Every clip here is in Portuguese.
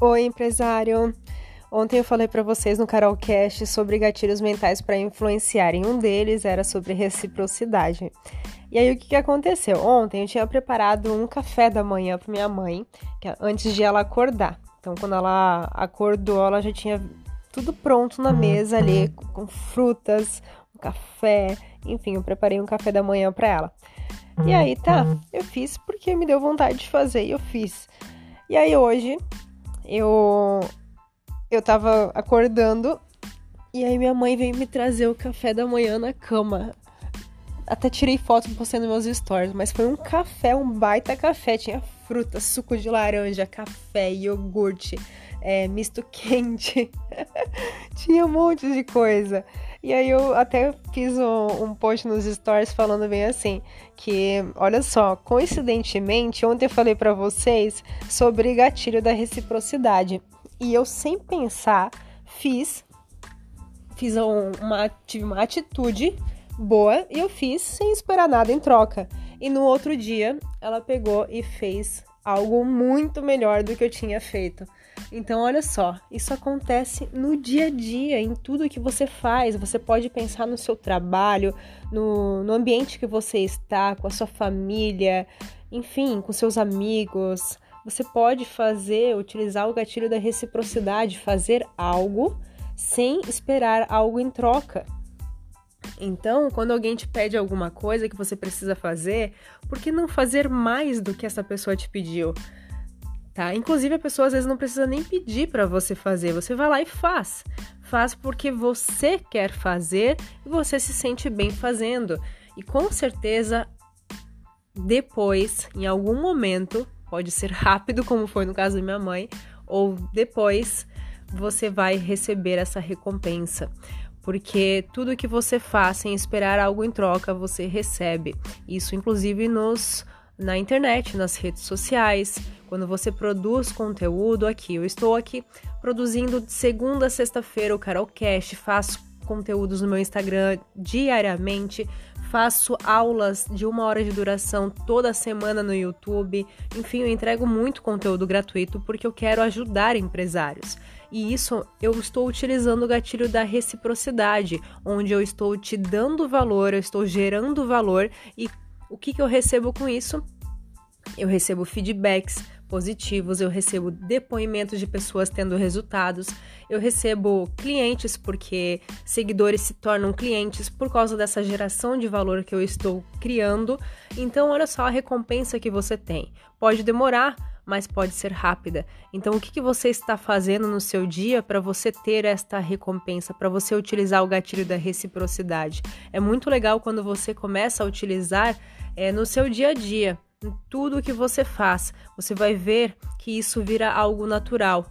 Oi, empresário. Ontem eu falei para vocês no Carolcast sobre gatilhos mentais para influenciarem. Um deles era sobre reciprocidade. E aí o que, que aconteceu? Ontem eu tinha preparado um café da manhã para minha mãe, é antes de ela acordar. Então, quando ela acordou, ela já tinha tudo pronto na mesa ali, com frutas, um café, enfim, eu preparei um café da manhã para ela. E aí tá, eu fiz porque me deu vontade de fazer e eu fiz. E aí hoje eu eu tava acordando e aí minha mãe veio me trazer o café da manhã na cama. Até tirei foto e postei nos meus stories, mas foi um café, um baita café. Tinha fruta, suco de laranja, café, iogurte, é, misto quente. Tinha um monte de coisa. E aí eu até fiz um, um, post nos stories falando bem assim, que olha só, coincidentemente, ontem eu falei para vocês sobre gatilho da reciprocidade. E eu sem pensar fiz fiz uma tive uma atitude boa e eu fiz sem esperar nada em troca. E no outro dia ela pegou e fez algo muito melhor do que eu tinha feito. Então, olha só, isso acontece no dia a dia, em tudo que você faz. Você pode pensar no seu trabalho, no, no ambiente que você está, com a sua família, enfim, com seus amigos. Você pode fazer, utilizar o gatilho da reciprocidade, fazer algo sem esperar algo em troca. Então, quando alguém te pede alguma coisa que você precisa fazer, por que não fazer mais do que essa pessoa te pediu? Tá? Inclusive, a pessoa às vezes não precisa nem pedir para você fazer, você vai lá e faz. Faz porque você quer fazer e você se sente bem fazendo. E com certeza, depois, em algum momento, pode ser rápido, como foi no caso da minha mãe, ou depois você vai receber essa recompensa porque tudo que você faz sem esperar algo em troca, você recebe. Isso inclusive nos na internet, nas redes sociais, quando você produz conteúdo aqui. Eu estou aqui produzindo de segunda a sexta-feira o Carolcast, faço conteúdos no meu Instagram diariamente, faço aulas de uma hora de duração toda semana no YouTube. Enfim, eu entrego muito conteúdo gratuito porque eu quero ajudar empresários. E isso eu estou utilizando o gatilho da reciprocidade, onde eu estou te dando valor, eu estou gerando valor e o que, que eu recebo com isso? Eu recebo feedbacks positivos, eu recebo depoimentos de pessoas tendo resultados, eu recebo clientes porque seguidores se tornam clientes por causa dessa geração de valor que eu estou criando. Então, olha só a recompensa que você tem. Pode demorar, mas pode ser rápida. Então, o que, que você está fazendo no seu dia para você ter esta recompensa, para você utilizar o gatilho da reciprocidade? É muito legal quando você começa a utilizar é, no seu dia a dia, em tudo que você faz. Você vai ver que isso vira algo natural,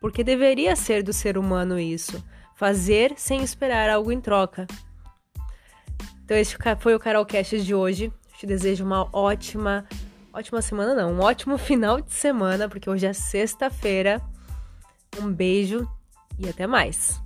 porque deveria ser do ser humano isso, fazer sem esperar algo em troca. Então, esse foi o Carolcast de hoje. Te desejo uma ótima ótima semana não, um ótimo final de semana, porque hoje é sexta-feira. Um beijo e até mais.